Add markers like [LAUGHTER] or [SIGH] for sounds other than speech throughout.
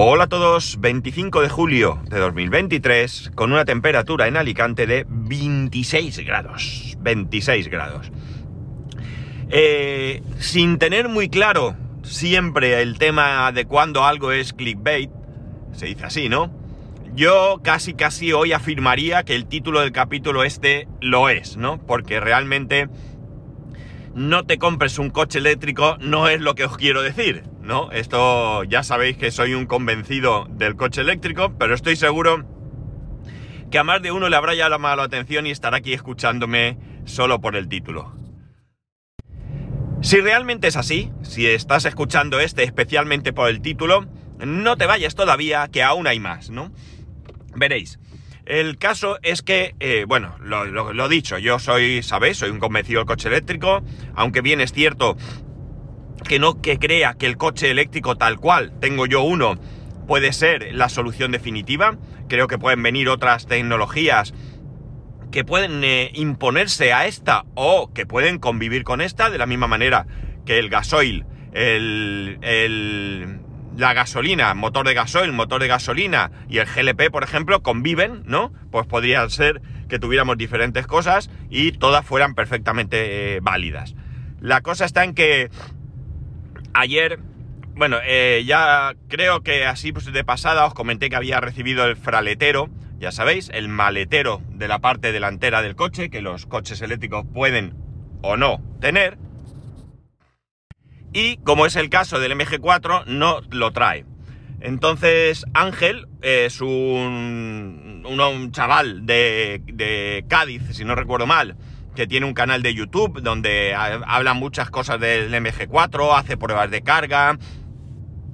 Hola a todos, 25 de julio de 2023, con una temperatura en Alicante de 26 grados. 26 grados. Eh, sin tener muy claro siempre el tema de cuando algo es clickbait, se dice así, ¿no? Yo casi casi hoy afirmaría que el título del capítulo este lo es, ¿no? Porque realmente no te compres un coche eléctrico no es lo que os quiero decir, ¿no? Esto ya sabéis que soy un convencido del coche eléctrico, pero estoy seguro que a más de uno le habrá llamado la atención y estará aquí escuchándome solo por el título. Si realmente es así, si estás escuchando este especialmente por el título, no te vayas todavía, que aún hay más, ¿no? Veréis. El caso es que, eh, bueno, lo, dicho, yo soy, ¿sabéis? Soy un convencido del coche eléctrico, aunque bien es cierto que no que crea que el coche eléctrico tal cual, tengo yo uno, puede ser la solución definitiva. Creo que pueden venir otras tecnologías que pueden eh, imponerse a esta o que pueden convivir con esta de la misma manera que el gasoil, el, el la gasolina, motor de gasoil, motor de gasolina y el GLP, por ejemplo, conviven, ¿no? Pues podría ser que tuviéramos diferentes cosas y todas fueran perfectamente eh, válidas. La cosa está en que ayer, bueno, eh, ya creo que así pues de pasada os comenté que había recibido el fraletero, ya sabéis, el maletero de la parte delantera del coche, que los coches eléctricos pueden o no tener y como es el caso del MG4 no lo trae. Entonces Ángel es un, un, chaval de, de, Cádiz, si no recuerdo mal, que tiene un canal de YouTube donde habla muchas cosas del MG4, hace pruebas de carga,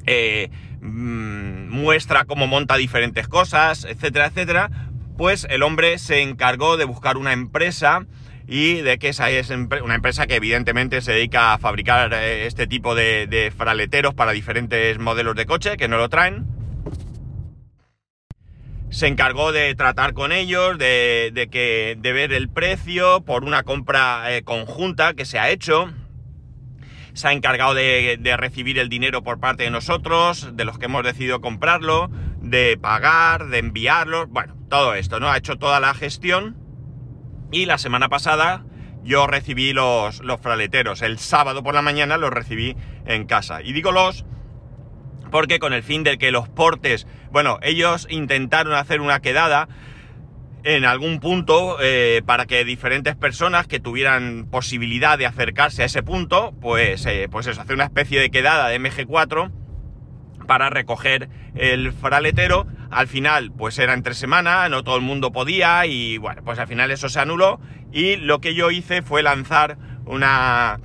eh, mm, muestra cómo monta diferentes cosas, etcétera, etcétera. Pues el hombre se encargó de buscar una empresa y de que esa es una empresa que evidentemente se dedica a fabricar eh, este tipo de, fraleteros para diferentes modelos de coche que no lo traen. Se encargó de tratar con ellos, de, que, de ver el precio por una compra eh, conjunta que se ha hecho. Se ha encargado de, de recibir el dinero por parte de nosotros, de los que hemos decidido comprarlo, de pagar, de enviarlo, bueno, todo esto, ¿no? Ha hecho toda la gestión y la semana pasada yo recibí los, los fraleteros. El sábado por la mañana los recibí en casa. Y digo los porque con el fin de que los portes, bueno, ellos intentaron hacer una quedada en algún punto eh, para que diferentes personas que tuvieran posibilidad de acercarse a ese punto, pues, eh, pues eso, hacer una especie de quedada de MG4 para recoger el fraletero. Al final, pues era entre semana, no todo el mundo podía y bueno, pues al final eso se anuló y lo que yo hice fue lanzar una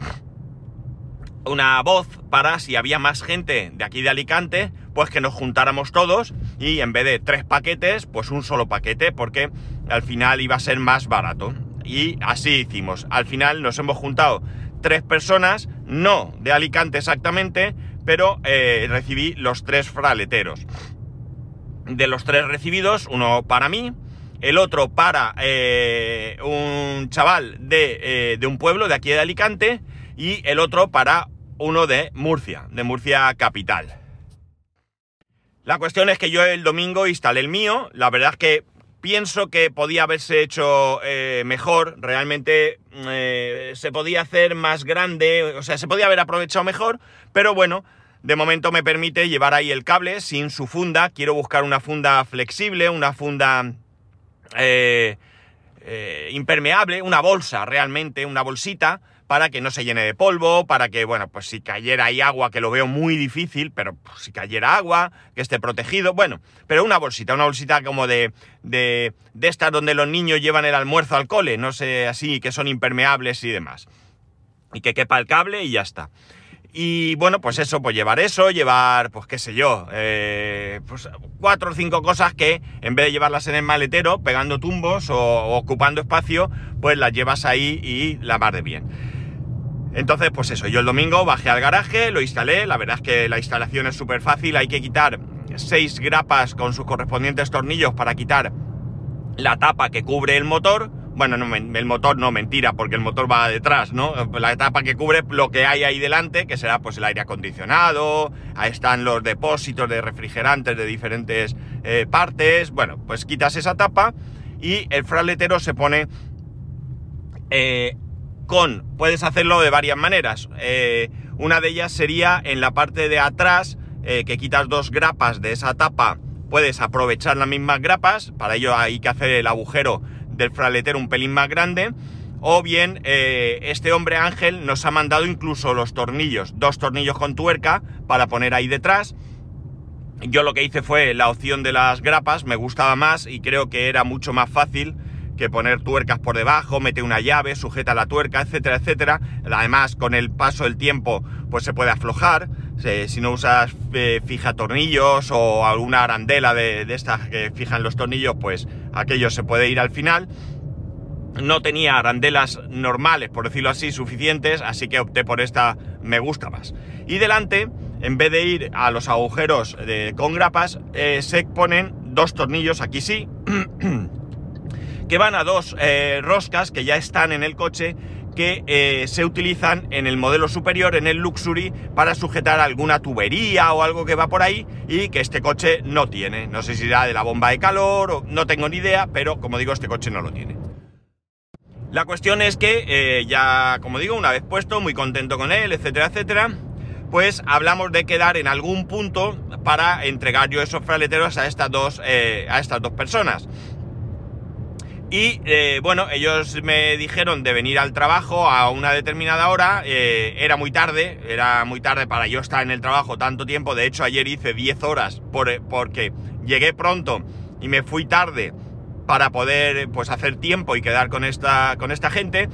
una voz para si había más gente de aquí de Alicante, pues que nos juntáramos todos y en vez de tres paquetes, pues un solo paquete, porque al final iba a ser más barato. Y así hicimos. Al final nos hemos juntado tres personas, no de Alicante exactamente, pero eh, recibí los tres fraleteros. De los tres recibidos, uno para mí, el otro para eh, un chaval de, eh, de, un pueblo de aquí de Alicante y el otro para uno de Murcia, de Murcia capital. La cuestión es que yo el domingo instalé el mío, la verdad es que pienso que podía haberse hecho mejor, realmente se podía hacer más grande, o sea, se podía haber aprovechado mejor, pero bueno, de momento me permite llevar ahí el cable sin su funda. Quiero buscar una funda flexible, una funda eh, eh, impermeable, una bolsa realmente, una bolsita, para que no se llene de polvo, para que, bueno, pues si cayera ahí agua, que lo veo muy difícil, pero pues, si cayera agua, que esté protegido, bueno, pero una bolsita, una bolsita como de, de, de estas donde los niños llevan el almuerzo al cole, no sé, así, que son impermeables y demás. Y que quepa el cable y ya está. Y bueno, pues eso, pues llevar eso, llevar, pues qué sé yo, eh, pues cuatro o cinco cosas que en vez de llevarlas en el maletero, pegando tumbos o, ocupando espacio, pues las llevas ahí y la vas de bien. Entonces, pues eso, yo el domingo bajé al garaje, lo instalé, la verdad es que la instalación es súper fácil, hay que quitar seis grapas con sus correspondientes tornillos para quitar la tapa que cubre el motor, bueno, no, el motor no, mentira, porque el motor va detrás, ¿no? La etapa que cubre lo que hay ahí delante, que será pues el aire acondicionado, ahí están los depósitos de refrigerantes de diferentes eh, partes, bueno, pues quitas esa tapa y el fraletero se pone eh, puedes hacerlo de varias maneras, eh, una de ellas sería en la parte de atrás, que quitas dos grapas de esa tapa, puedes aprovechar las mismas grapas, para ello hay que hacer el agujero del fraletero un pelín más grande, o bien eh, este hombre Ángel nos ha mandado incluso los tornillos, dos tornillos con tuerca para poner ahí detrás. Yo lo que hice fue la opción de las grapas, me gustaba más y creo que era mucho más fácil que poner tuercas por debajo, mete una llave, sujeta la tuerca, etcétera, etcétera. Además, con el paso del tiempo, pues se puede aflojar. si no usas eh, fija tornillos o alguna arandela de, estas que fijan los tornillos, pues aquello se puede ir al final. No tenía arandelas normales, por decirlo así, suficientes, así que opté por esta, me gusta más. Y delante, en vez de ir a los agujeros con grapas, eh, se ponen dos tornillos, aquí sí, [CLEARS THROAT] que van a dos eh, roscas que ya están en el coche que eh, se utilizan en el modelo superior, en el Luxury, para sujetar alguna tubería o algo que va por ahí y que este coche no tiene. No sé si será de la bomba de calor o no tengo ni idea, pero como digo, este coche no lo tiene. La cuestión es que eh, ya, como digo, una vez puesto, muy contento con él, etcétera, etcétera, pues hablamos de quedar en algún punto para entregar yo esos fraleteros a estas dos, a estas dos personas. Y eh, bueno, ellos me dijeron de venir al trabajo a una determinada hora. Eh, era muy tarde, era muy tarde para yo estar en el trabajo tanto tiempo. De hecho, ayer hice 10 horas por, porque llegué pronto y me fui tarde para poder pues hacer tiempo y quedar con esta, con esta gente.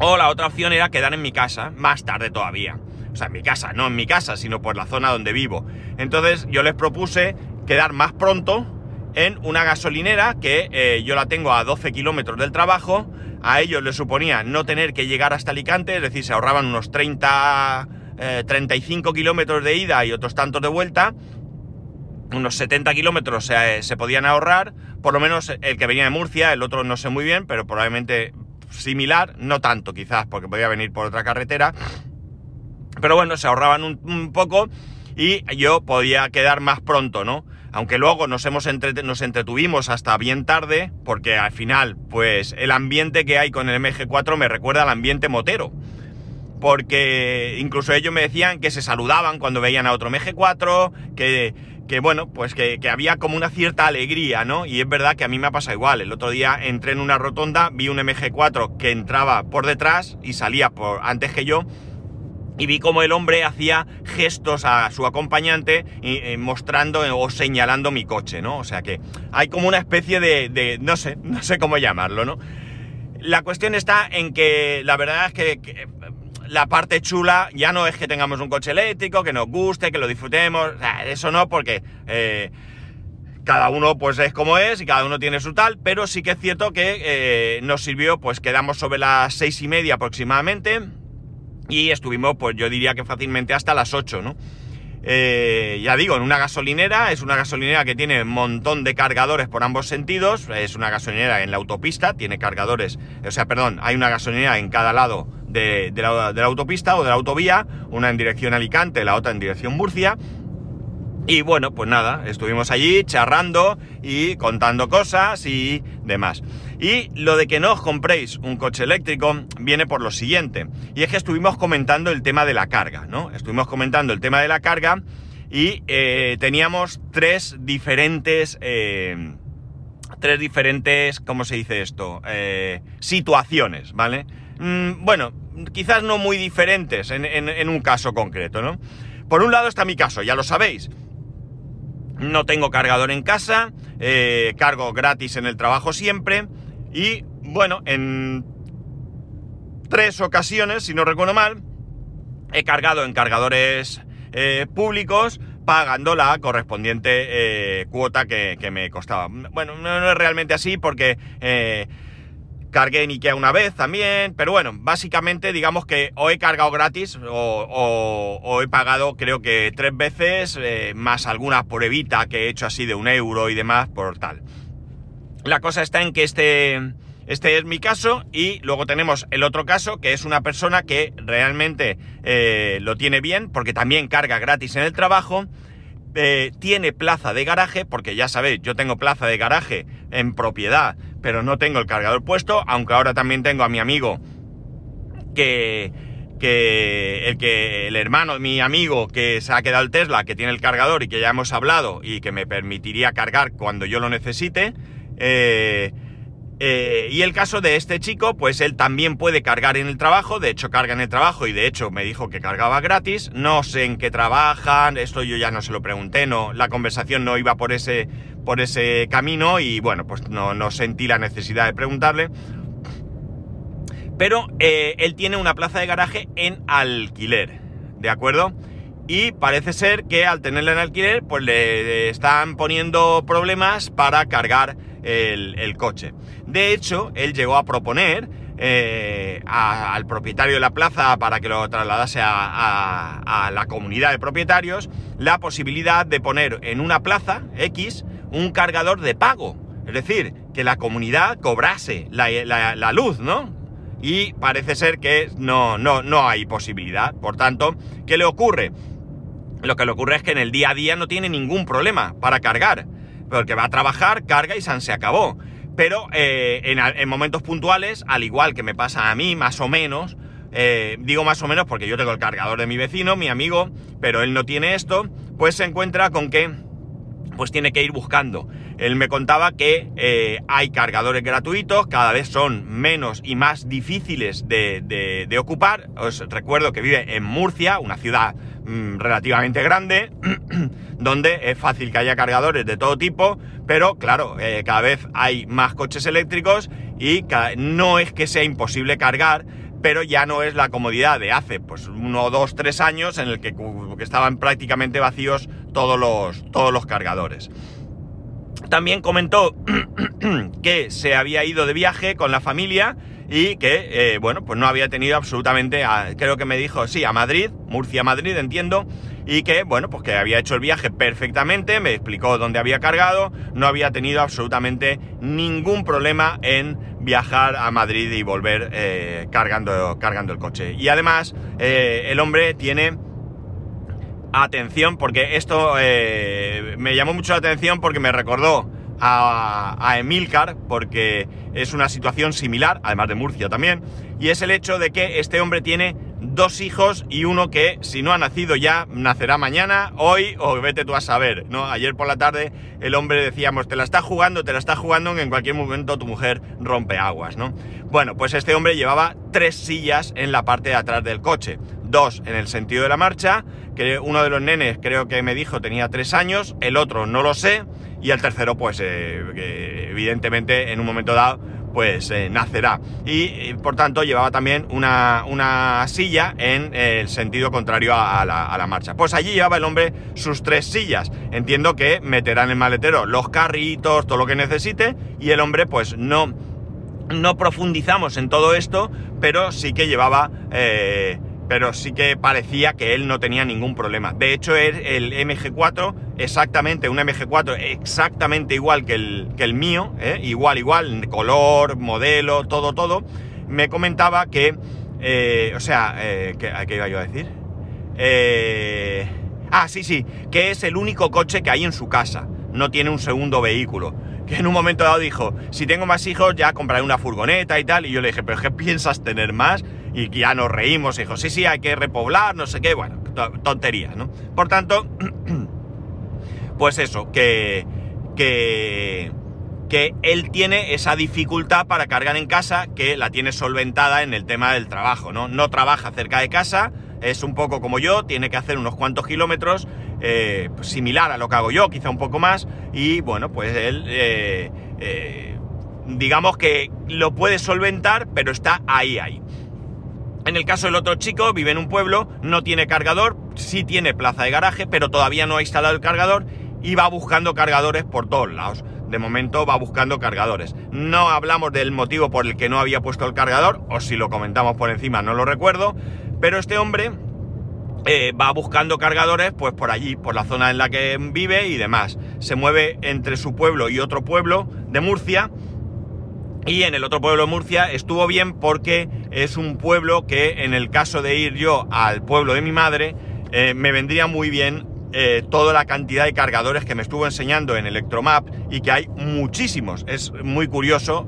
O la otra opción era quedar en mi casa, más tarde todavía. O sea, en mi casa, no en mi casa, sino por la zona donde vivo. Entonces yo les propuse quedar más pronto en una gasolinera que eh, yo la tengo a 12 kilómetros del trabajo. A ellos les suponía no tener que llegar hasta Alicante, es decir, se ahorraban unos 30, 35 eh, kilómetros de ida y otros tantos de vuelta. Unos 70 kilómetros se, se podían ahorrar, por lo menos el que venía de Murcia, el otro no sé muy bien, pero probablemente similar, no tanto quizás, porque podía venir por otra carretera. Pero bueno, se ahorraban un poco y yo podía quedar más pronto, ¿no? Aunque luego nos, hemos nos entretuvimos hasta bien tarde, porque al final, pues el ambiente que hay con el MG4 me recuerda al ambiente motero. Porque incluso ellos me decían que se saludaban cuando veían a otro MG4, que, que bueno, pues que, que, había como una cierta alegría, ¿no? Y es verdad que a mí me ha pasado igual. El otro día entré en una rotonda, vi un MG4 que entraba por detrás y salía por antes que yo y vi como el hombre hacía gestos a su acompañante mostrando o señalando mi coche, ¿no? O sea que hay como una especie de, no sé, no sé cómo llamarlo, ¿no? La cuestión está en que la verdad es que, la parte chula ya no es que tengamos un coche eléctrico, que nos guste, que lo disfrutemos, eso no, porque eh, cada uno pues es como es y cada uno tiene su tal, pero sí que es cierto que eh, nos sirvió, pues quedamos sobre las seis y media aproximadamente y estuvimos, pues yo diría que fácilmente hasta las 8, ¿no? Eh, ya digo, en una gasolinera, es una gasolinera que tiene un montón de cargadores por ambos sentidos, es una gasolinera en la autopista, tiene cargadores, o sea, perdón, hay una gasolinera en cada lado de, la, de la autopista o de la autovía, una en dirección Alicante, la otra en dirección Murcia, y bueno, pues nada, estuvimos allí charrando y contando cosas y demás. Y lo de que no os compréis un coche eléctrico viene por lo siguiente. Y es que estuvimos comentando el tema de la carga, ¿no? Estuvimos comentando el tema de la carga y eh, teníamos tres diferentes... Eh, tres diferentes, ¿cómo se dice esto? Eh, situaciones, ¿vale? Mm, bueno, quizás no muy diferentes en, en un caso concreto, ¿no? Por un lado está mi caso, ya lo sabéis no tengo cargador en casa, eh, cargo gratis en el trabajo siempre y bueno, en tres ocasiones, si no recuerdo mal, he cargado en cargadores eh, públicos pagando la correspondiente eh, cuota que, me costaba. Bueno, no, es realmente así porque cargué en Ikea una vez también, pero bueno, básicamente digamos que o he cargado gratis o, he pagado creo que tres veces, eh, más alguna pruebita que he hecho así de un euro y demás por tal. La cosa está en que este, Este es mi caso y luego tenemos el otro caso que es una persona que realmente eh, lo tiene bien porque también carga gratis en el trabajo, eh, tiene plaza de garaje, porque ya sabéis, yo tengo plaza de garaje en propiedad, pero no tengo el cargador puesto, aunque ahora también tengo a mi amigo que, que el que el hermano de mi amigo que se ha quedado el Tesla, que tiene el cargador y que ya hemos hablado y que me permitiría cargar cuando yo lo necesite. Eh, eh, y el caso de este chico, pues él también puede cargar en el trabajo, de hecho carga en el trabajo y de hecho me dijo que cargaba gratis, no sé en qué trabajan, esto yo ya no se lo pregunté, no, la conversación no iba por ese, por ese camino y bueno, pues no, no sentí la necesidad de preguntarle. Pero eh, él tiene una plaza de garaje en alquiler, ¿de acuerdo? Y parece ser que al tenerla en alquiler, pues le están poniendo problemas para cargar el, coche. De hecho, él llegó a proponer eh, al propietario de la plaza para que lo trasladase a, la comunidad de propietarios la posibilidad de poner en una plaza X un cargador de pago. Es decir, que la comunidad cobrase la, luz, ¿no? Y parece ser que no, no, no hay posibilidad. Por tanto, ¿qué le ocurre? Lo que le ocurre es que en el día a día no tiene ningún problema para cargar porque va a trabajar, carga y se acabó. Pero eh, en, momentos puntuales, al igual que me pasa a mí, más o menos, eh, digo más o menos porque yo tengo el cargador de mi vecino, mi amigo, pero él no tiene esto, pues se encuentra con que pues tiene que ir buscando. Él me contaba que eh, hay cargadores gratuitos, cada vez son menos y más difíciles de, de ocupar. Os recuerdo que vive en Murcia, una ciudad Mm, relativamente grande, [CLEARS THROAT] donde es fácil que haya cargadores de todo tipo, pero claro, eh, cada vez hay más coches eléctricos y no es que sea imposible cargar, pero ya no es la comodidad de hace pues uno, dos, tres años en el que, estaban prácticamente vacíos todos los, todos los cargadores. También comentó [CLEARS THROAT] que se había ido de viaje con la familia y que, eh, bueno, pues no había tenido absolutamente, creo que me dijo, sí, a Madrid, Murcia-Madrid, entiendo, y que, bueno, pues que había hecho el viaje perfectamente, me explicó dónde había cargado, no había tenido absolutamente ningún problema en viajar a Madrid y volver eh, cargando, cargando el coche. Y además, eh, el hombre tiene atención, porque esto me llamó mucho la atención porque me recordó a, Emilcar, porque es una situación similar, además de Murcia también, y es el hecho de que este hombre tiene dos hijos y uno que si no ha nacido ya nacerá mañana, hoy o vete tú a saber, ¿no? Ayer por la tarde el hombre decíamos, te la está jugando, te la está jugando, en cualquier momento tu mujer rompe aguas, ¿no? Bueno, pues este hombre llevaba tres sillas en la parte de atrás del coche, dos en el sentido de la marcha, que uno de los nenes creo que me dijo tenía tres años, el otro no lo sé, y el tercero pues eh, evidentemente en un momento dado pues eh, nacerá. Y, por tanto llevaba también una, silla en el sentido contrario a, la, marcha. Pues allí llevaba el hombre sus tres sillas. Entiendo que meterá en el maletero los carritos todo lo que necesite y el hombre pues no no profundizamos en todo esto pero sí que llevaba eh, pero sí que parecía que él no tenía ningún problema. De hecho, el, MG4, exactamente, un MG4 exactamente igual que el, que el mío, ¿eh? igual, igual, color, modelo, todo, todo, me comentaba que, eh, o sea, eh, ¿qué, iba yo a decir? ah, sí, sí, que es el único coche que hay en su casa, no tiene un segundo vehículo que en un momento dado dijo, si tengo más hijos ya compraré una furgoneta y tal, y yo le dije, pero ¿qué piensas tener más? Y ya nos reímos, y dijo, sí, sí, hay que repoblar, no sé qué, bueno, tonterías, ¿no? Por tanto, [CLEARS THROAT] pues eso, que, que, que él tiene esa dificultad para cargar en casa, que la tiene solventada en el tema del trabajo, ¿no? No trabaja cerca de casa, es un poco como yo, tiene que hacer unos cuantos kilómetros, eh, pues similar a lo que hago yo, quizá un poco más, y bueno, pues él, eh, eh, digamos que lo puede solventar, pero está ahí, ahí. En el caso del otro chico, vive en un pueblo, no tiene cargador, sí tiene plaza de garaje, pero todavía no ha instalado el cargador y va buscando cargadores por todos lados. De momento va buscando cargadores. No hablamos del motivo por el que no había puesto el cargador, o si lo comentamos por encima no lo recuerdo, pero este hombre eh, va buscando cargadores pues por allí, por la zona en la que vive y demás. Se mueve entre su pueblo y otro pueblo de Murcia Y en el otro pueblo de Murcia estuvo bien porque es un pueblo que en el caso de ir yo al pueblo de mi madre, eh, me vendría muy bien eh, toda la cantidad de cargadores que me estuvo enseñando en Electromap y que hay muchísimos. Es muy curioso,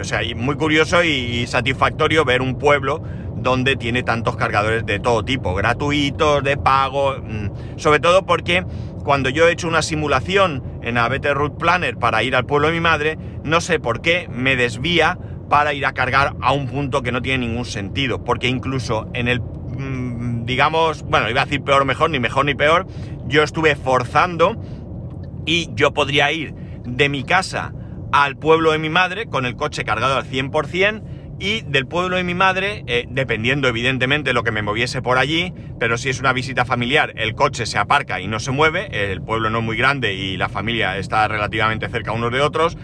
o sea, muy curioso y, satisfactorio ver un pueblo donde tiene tantos cargadores de todo tipo, gratuitos, de pago, mm, sobre todo porque cuando yo he hecho una simulación en ABT Route Planner para ir al pueblo de mi madre, no sé por qué me desvía para ir a cargar a un punto que no tiene ningún sentido, porque incluso en el, mm, digamos, bueno, iba a decir peor mejor, ni mejor ni peor, yo estuve forzando y yo podría ir de mi casa al pueblo de mi madre con el coche cargado al 100%, y del pueblo de mi madre, eh, dependiendo evidentemente de lo que me moviese por allí, pero si es una visita familiar, el coche se aparca y no se mueve, el pueblo no es muy grande y la familia está relativamente cerca unos de otros,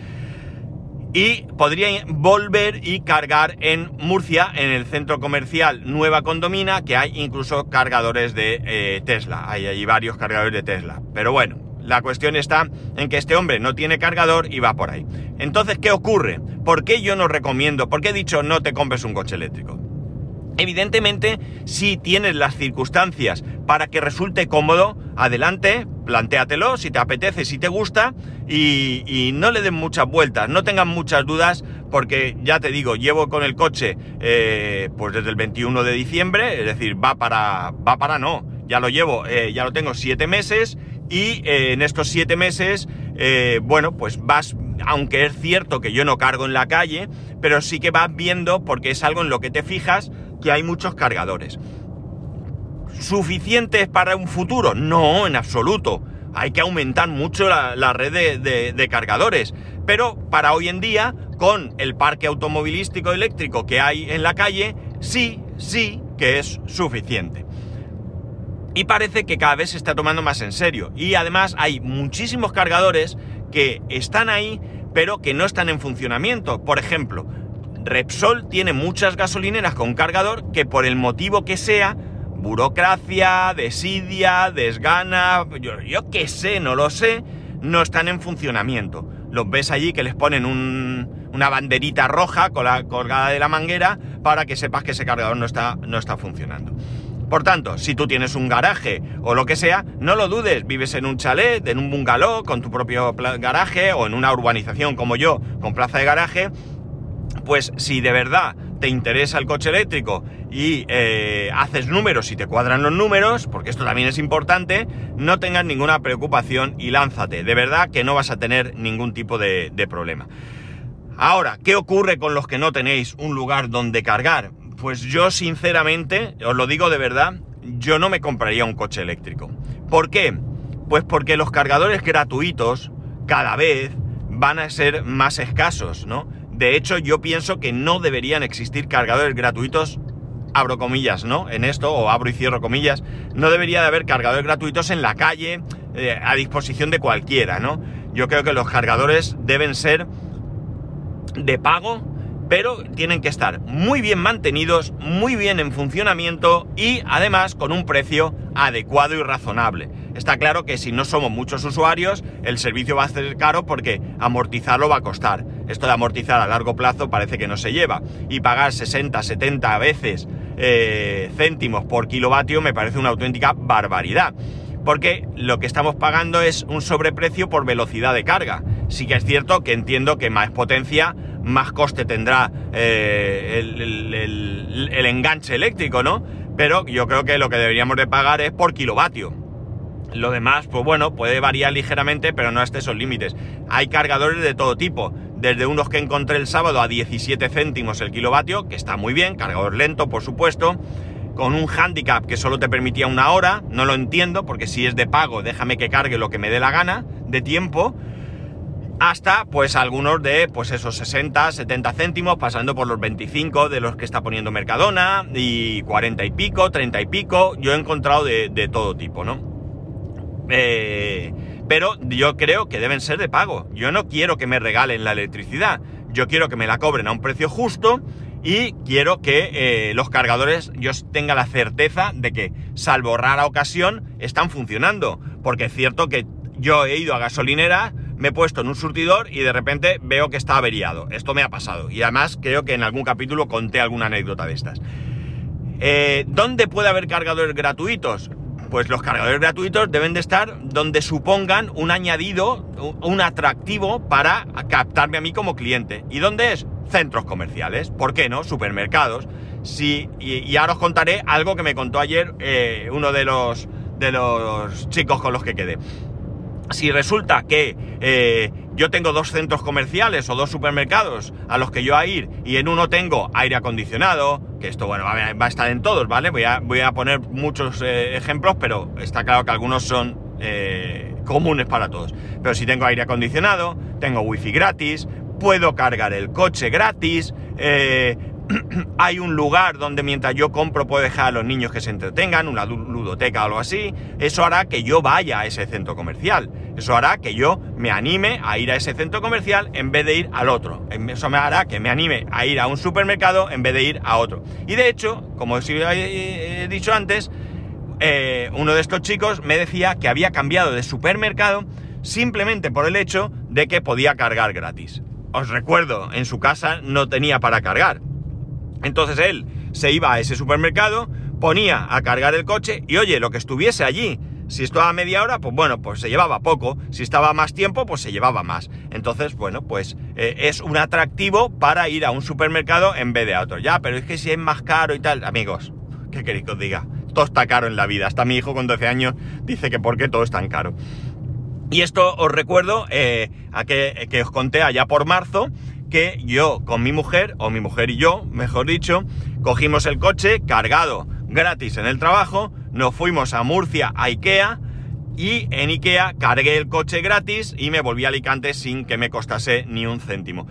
y podría volver y cargar en Murcia, en el centro comercial Nueva Condomina, que hay incluso cargadores de eh, Tesla, hay allí varios cargadores de Tesla, pero bueno, la cuestión está en que este hombre no tiene cargador y va por ahí. Entonces, ¿qué ocurre? ¿Por qué yo no recomiendo? ¿Por qué he dicho no te compres un coche eléctrico? Evidentemente, si tienes las circunstancias para que resulte cómodo, adelante, plantéatelo, si te apetece, si te gusta, y, no le den muchas vueltas, no tengan muchas dudas, porque ya te digo, llevo con el coche eh, pues desde el 21 de diciembre, es decir, va para, va para no, ya lo llevo, eh, ya lo tengo siete meses, y eh, en estos siete meses, eh, bueno, pues vas, aunque es cierto que yo no cargo en la calle, pero sí que vas viendo, porque es algo en lo que te fijas, que hay muchos cargadores. ¿Suficientes para un futuro? No, en absoluto. Hay que aumentar mucho la, red de cargadores. Pero para hoy en día, con el parque automovilístico eléctrico que hay en la calle, sí, sí que es suficiente. Y parece que cada vez se está tomando más en serio. Y además hay muchísimos cargadores que están ahí, pero que no están en funcionamiento. Por ejemplo, Repsol tiene muchas gasolineras con cargador que por el motivo que sea, burocracia, desidia, desgana, yo, qué sé, no lo sé, no están en funcionamiento. Los ves allí que les ponen una banderita roja colgada de la manguera para que sepas que ese cargador no está, no está funcionando. Por tanto, si tú tienes un garaje o lo que sea, no lo dudes, vives en un chalet, en un bungalow, con tu propio garaje o en una urbanización como yo, con plaza de garaje, pues si de verdad te interesa el coche eléctrico y eh, haces números y te cuadran los números, porque esto también es importante, no tengas ninguna preocupación y lánzate. De verdad que no vas a tener ningún tipo de problema. Ahora, ¿qué ocurre con los que no tenéis un lugar donde cargar? Pues yo sinceramente, os lo digo de verdad, yo no me compraría un coche eléctrico. ¿Por qué? Pues porque los cargadores gratuitos cada vez van a ser más escasos, ¿no? De hecho, yo pienso que no deberían existir cargadores gratuitos, abro comillas, ¿no? En esto, o abro y cierro comillas, no debería de haber cargadores gratuitos en la calle, eh, a disposición de cualquiera, ¿no? Yo creo que los cargadores deben ser de pago pero tienen que estar muy bien mantenidos, muy bien en funcionamiento y además con un precio adecuado y razonable. Está claro que si no somos muchos usuarios, el servicio va a ser caro porque amortizarlo va a costar. Esto de amortizar a largo plazo parece que no se lleva. Y pagar 60, 70 veces eh, céntimos por kilovatio me parece una auténtica barbaridad. Porque lo que estamos pagando es un sobreprecio por velocidad de carga. Sí que es cierto que entiendo que más potencia más coste tendrá eh, el, enganche eléctrico, ¿no? Pero yo creo que lo que deberíamos de pagar es por kilovatio. Lo demás, pues bueno, puede variar ligeramente, pero no hasta esos límites. Hay cargadores de todo tipo, desde unos que encontré el sábado a 17 céntimos el kilovatio, que está muy bien, cargador lento, por supuesto, con un handicap que solo te permitía una hora, no lo entiendo, porque si es de pago, déjame que cargue lo que me dé la gana de tiempo, hasta pues algunos de pues esos 60, 70 céntimos, pasando por los 25 de los que está poniendo Mercadona, y 40 y pico, 30 y pico, yo he encontrado de, todo tipo, ¿no? Eh, pero yo creo que deben ser de pago. Yo no quiero que me regalen la electricidad, yo quiero que me la cobren a un precio justo y quiero que eh, los cargadores yo tenga la certeza de que, salvo rara ocasión, están funcionando. Porque es cierto que yo he ido a gasolineras me he puesto en un surtidor y de repente veo que está averiado. Esto me ha pasado. Y además creo que en algún capítulo conté alguna anécdota de estas. Eh, ¿Dónde puede haber cargadores gratuitos? Pues los cargadores gratuitos deben de estar donde supongan un añadido, un atractivo para captarme a mí como cliente. ¿Y dónde es? Centros comerciales. ¿Por qué no? Supermercados. Sí, y, ahora os contaré algo que me contó ayer eh, uno de los, de los chicos con los que quedé. Si resulta que eh, yo tengo dos centros comerciales o dos supermercados a los que yo a ir y en uno tengo aire acondicionado, que esto bueno va a, estar en todos, ¿vale? Voy a, voy a poner muchos eh, ejemplos, pero está claro que algunos son comunes para todos. Pero si tengo aire acondicionado, tengo wifi gratis, puedo cargar el coche gratis, [CLEARS THROAT] hay un lugar donde mientras yo compro puedo dejar a los niños que se entretengan, una ludoteca o algo así, eso hará que yo vaya a ese centro comercial. Eso hará que yo me anime a ir a ese centro comercial en vez de ir al otro. Eso me hará que me anime a ir a un supermercado en vez de ir a otro. Y de hecho, como os he dicho antes, eh, uno de estos chicos me decía que había cambiado de supermercado simplemente por el hecho de que podía cargar gratis. Os recuerdo, en su casa no tenía para cargar. Entonces él se iba a ese supermercado, ponía a cargar el coche y oye, lo que estuviese allí, si estaba media hora, pues bueno, pues se llevaba poco. Si estaba más tiempo, pues se llevaba más. Entonces, bueno, pues eh, es un atractivo para ir a un supermercado en vez de a otro. Ya, pero es que si es más caro y tal, amigos, ¿qué queréis que os diga? Todo está caro en la vida. Hasta mi hijo con 12 años dice que por qué todo es tan caro. Y esto os recuerdo eh, a que, que os conté allá por marzo, que yo con mi mujer, o mi mujer y yo, mejor dicho, cogimos el coche cargado gratis en el trabajo, nos fuimos a Murcia, a Ikea, y en Ikea cargué el coche gratis y me volví a Alicante sin que me costase ni un céntimo.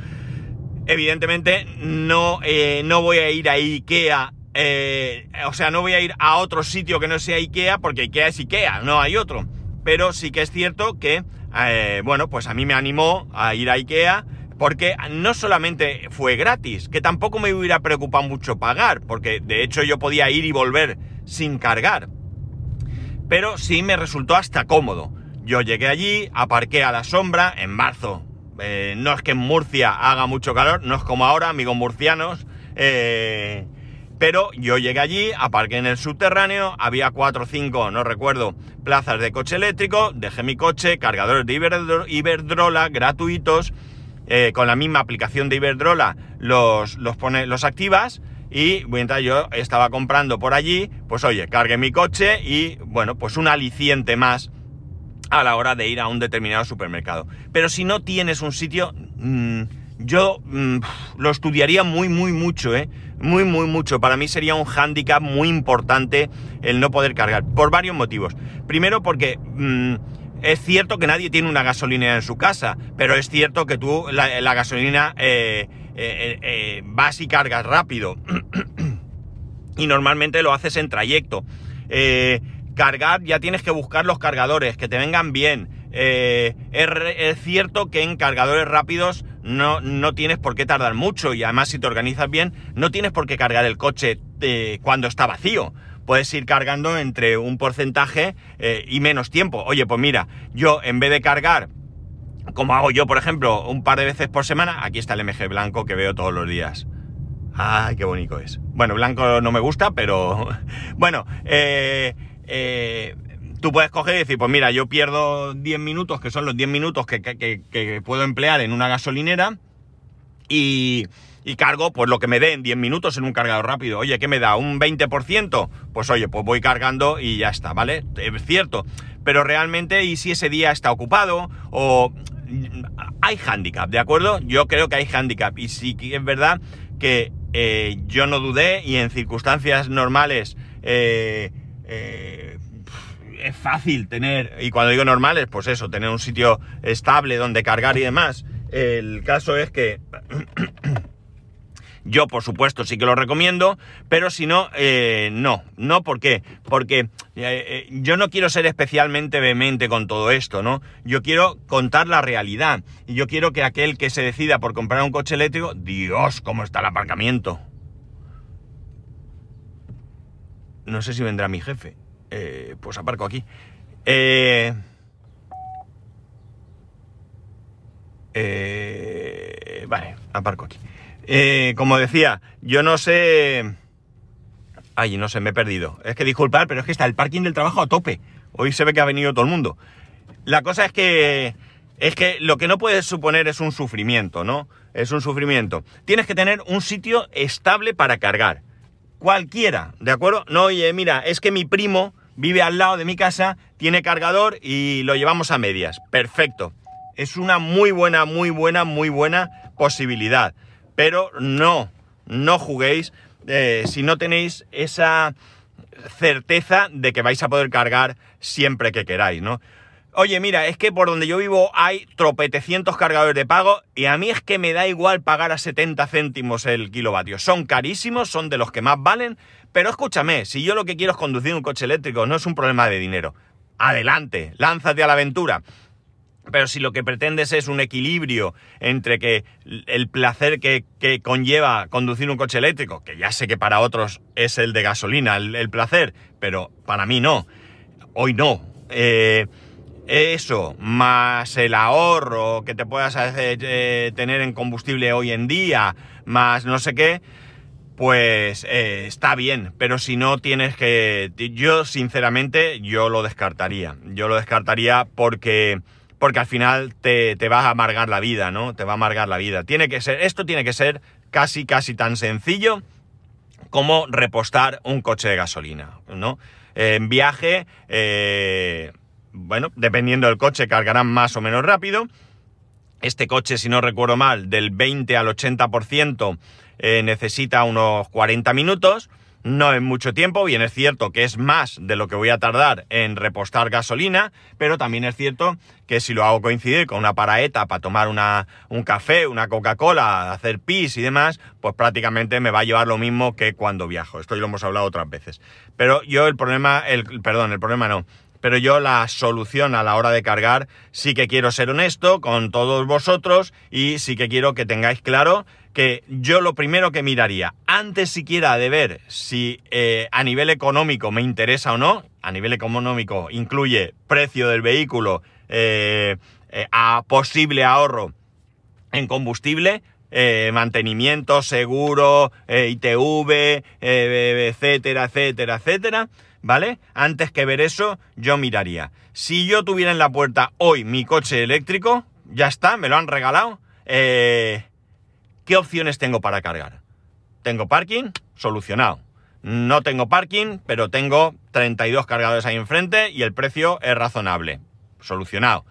Evidentemente no, eh, no voy a ir a Ikea, eh, o sea, no voy a ir a otro sitio que no sea Ikea, porque Ikea es Ikea, no hay otro. Pero sí que es cierto que, eh, bueno, pues a mí me animó a ir a Ikea, porque no solamente fue gratis, que tampoco me hubiera preocupado mucho pagar, porque de hecho yo podía ir y volver sin cargar. Pero sí me resultó hasta cómodo. Yo llegué allí, aparqué a la sombra en marzo. Eh, no es que en Murcia haga mucho calor, no es como ahora, amigos murcianos. Eh, pero yo llegué allí, aparqué en el subterráneo, había cuatro o cinco, no recuerdo, plazas de coche eléctrico, dejé mi coche, cargadores de Iberdrola gratuitos eh, con la misma aplicación de Iberdrola los, los, los activas y mientras yo estaba comprando por allí, pues oye, cargué mi coche y bueno, pues un aliciente más a la hora de ir a un determinado supermercado. Pero si no tienes un sitio, mm, yo mm, lo estudiaría muy, muy mucho, ¿eh? Muy, muy mucho. Para mí sería un hándicap muy importante el no poder cargar, por varios motivos. Primero porque... Mm, es cierto que nadie tiene una gasolina en su casa, pero es cierto que tú la, gasolina eh, eh, eh, vas y cargas rápido. [CLEARS THROAT] y normalmente lo haces en trayecto. cargar, ya tienes que buscar los cargadores, que te vengan bien. Es, es, cierto que en cargadores rápidos no, no, tienes por qué tardar mucho y además si te organizas bien, no tienes por qué cargar el coche cuando está vacío puedes ir cargando entre un porcentaje eh, y menos tiempo. Oye, pues mira, yo en vez de cargar, como hago yo, por ejemplo, un par de veces por semana, aquí está el MG blanco que veo todos los días. ¡Ay, qué bonito es! Bueno, blanco no me gusta, pero [LAUGHS] bueno, eh, eh, tú puedes coger y decir, pues mira, yo pierdo 10 minutos, que son los 10 minutos que puedo emplear en una gasolinera, y y cargo pues lo que me dé en 10 minutos en un cargador rápido. Oye, ¿qué me da? ¿Un 20%? Pues oye, pues voy cargando y ya está, ¿vale? Es cierto. Pero realmente, ¿y si ese día está ocupado? O hay handicap, ¿de acuerdo? Yo creo que hay handicap. Y sí que es verdad que eh, yo no dudé y en circunstancias normales eh, eh, es fácil tener, y cuando digo normales, pues eso, tener un sitio estable donde cargar y demás. El caso es que Yo, por supuesto, sí que lo recomiendo, pero si no, eh, no. No, ¿por qué? Porque eh, eh, yo no quiero ser especialmente vehemente con todo esto, ¿no? Yo quiero contar la realidad. Y yo quiero que aquel que se decida por comprar un coche eléctrico, Dios, cómo está el aparcamiento. No sé si vendrá mi jefe. pues aparco aquí. Eh, vale, aparco aquí. Eh, como decía, yo no sé... Ay, no sé, me he perdido. Es que disculpad, pero es que está el parking del trabajo a tope. Hoy se ve que ha venido todo el mundo. La cosa es que... Es que lo que no puedes suponer es un sufrimiento, ¿no? Es un sufrimiento. Tienes que tener un sitio estable para cargar. Cualquiera, ¿de acuerdo? No, oye, mira, es que mi primo vive al lado de mi casa, tiene cargador y lo llevamos a medias. Perfecto. Es una muy buena, muy buena, muy buena posibilidad. Pero no, no juguéis eh, si no tenéis esa certeza de que vais a poder cargar siempre que queráis, ¿no? Oye, mira, es que por donde yo vivo hay tropetecientos cargadores de pago y a mí es que me da igual pagar a 70 céntimos el kilovatio. Son carísimos, son de los que más valen, pero escúchame, si yo lo que quiero es conducir un coche eléctrico, no es un problema de dinero. Adelante, lánzate a la aventura. Pero si lo que pretendes es un equilibrio entre que el placer que, conlleva conducir un coche eléctrico, que ya sé que para otros es el de gasolina el, placer, pero para mí no, hoy no. Eh, eso, más el ahorro que te puedas eh, tener en combustible hoy en día, más no sé qué, pues eh, está bien, pero si no tienes que... Yo sinceramente, yo lo descartaría. Yo lo descartaría porque porque al final te, te va a amargar la vida, ¿no? Te va a amargar la vida. Tiene que ser, esto tiene que ser casi, casi tan sencillo como repostar un coche de gasolina, ¿no? En viaje, eh, bueno, dependiendo del coche, cargarán más o menos rápido. Este coche, si no recuerdo mal, del 20 al 80% eh, necesita unos 40 minutos no es mucho tiempo, bien es cierto que es más de lo que voy a tardar en repostar gasolina, pero también es cierto que si lo hago coincidir con una paraeta para tomar una, un café, una Coca-Cola, hacer pis y demás, pues prácticamente me va a llevar lo mismo que cuando viajo. Esto ya lo hemos hablado otras veces. Pero yo el problema, el, perdón, el problema no. Pero yo la solución a la hora de cargar sí que quiero ser honesto con todos vosotros y sí que quiero que tengáis claro que yo lo primero que miraría, antes siquiera de ver si eh, a nivel económico me interesa o no, a nivel económico incluye precio del vehículo, eh, eh, a posible ahorro en combustible, mantenimiento, seguro, ITV, etcétera, etcétera, etcétera, ¿vale? Antes que ver eso, yo miraría. Si yo tuviera en la puerta hoy mi coche eléctrico, ya está, me lo han regalado. ¿Qué opciones tengo para cargar? ¿Tengo parking? Solucionado. No tengo parking, pero tengo 32 cargadores ahí enfrente y el precio es razonable. Solucionado.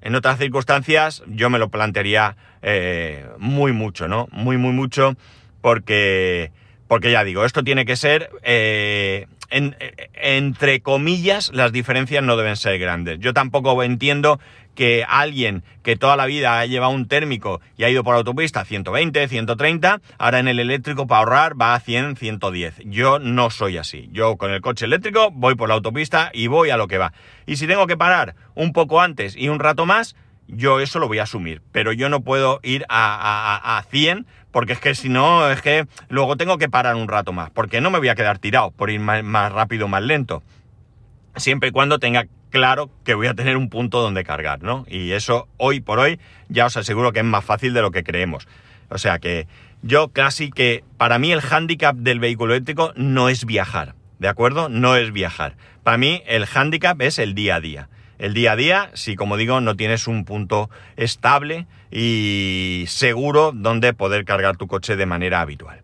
En otras circunstancias yo me lo plantearía eh, muy mucho, ¿no? Muy, muy mucho porque, porque ya digo, esto tiene que ser eh, entre comillas, las diferencias no deben ser grandes. Yo tampoco entiendo que alguien que toda la vida ha llevado un térmico y ha ido por autopista a 120, 130, ahora en el eléctrico para ahorrar va a 100, 110. Yo no soy así. Yo con el coche eléctrico voy por la autopista y voy a lo que va. Y si tengo que parar un poco antes y un rato más, yo eso lo voy a asumir. Pero yo no puedo ir a, a, a 100 porque es que si no, es que luego tengo que parar un rato más, porque no me voy a quedar tirado por ir más, más rápido, más lento. Siempre y cuando tenga claro que voy a tener un punto donde cargar, ¿no? Y eso hoy por hoy ya os aseguro que es más fácil de lo que creemos. O sea que yo casi que para mí el hándicap del vehículo eléctrico no es viajar, ¿de acuerdo? No es viajar. Para mí el hándicap es el día a día el día a día si, como digo, no tienes un punto estable y seguro donde poder cargar tu coche de manera habitual.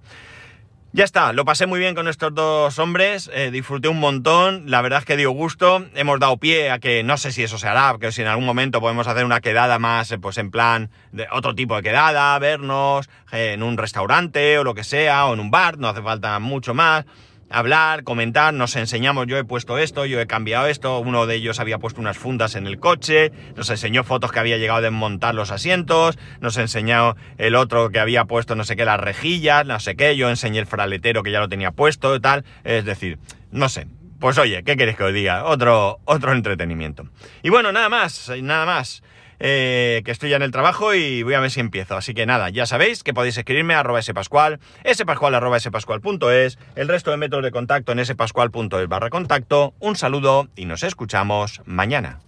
Ya está, lo pasé muy bien con estos dos hombres, eh, disfruté un montón, la verdad es que dio gusto, hemos dado pie a que no sé si eso se hará, que si en algún momento podemos hacer una quedada más, eh, pues en plan, de otro tipo de quedada, vernos eh, en un restaurante o lo que sea, o en un bar, no hace falta mucho más hablar, comentar, nos enseñamos, yo he puesto esto, yo he cambiado esto, uno de ellos había puesto unas fundas en el coche, nos enseñó fotos que había llegado a desmontar los asientos, nos enseñó el otro que había puesto no sé qué, las rejillas, no sé qué, yo enseñé el fraletero que ya lo tenía puesto y tal, es decir, no sé. Pues oye, ¿qué queréis que os diga? Otro, otro entretenimiento. Y bueno, nada más, nada más. Eh, que estoy ya en el trabajo y voy a ver si empiezo. Así que nada, ya sabéis que podéis escribirme a arroba spascual, spascual arroba spascual.es, el resto de métodos de contacto en spascual.es barra contacto. Un saludo y nos escuchamos mañana.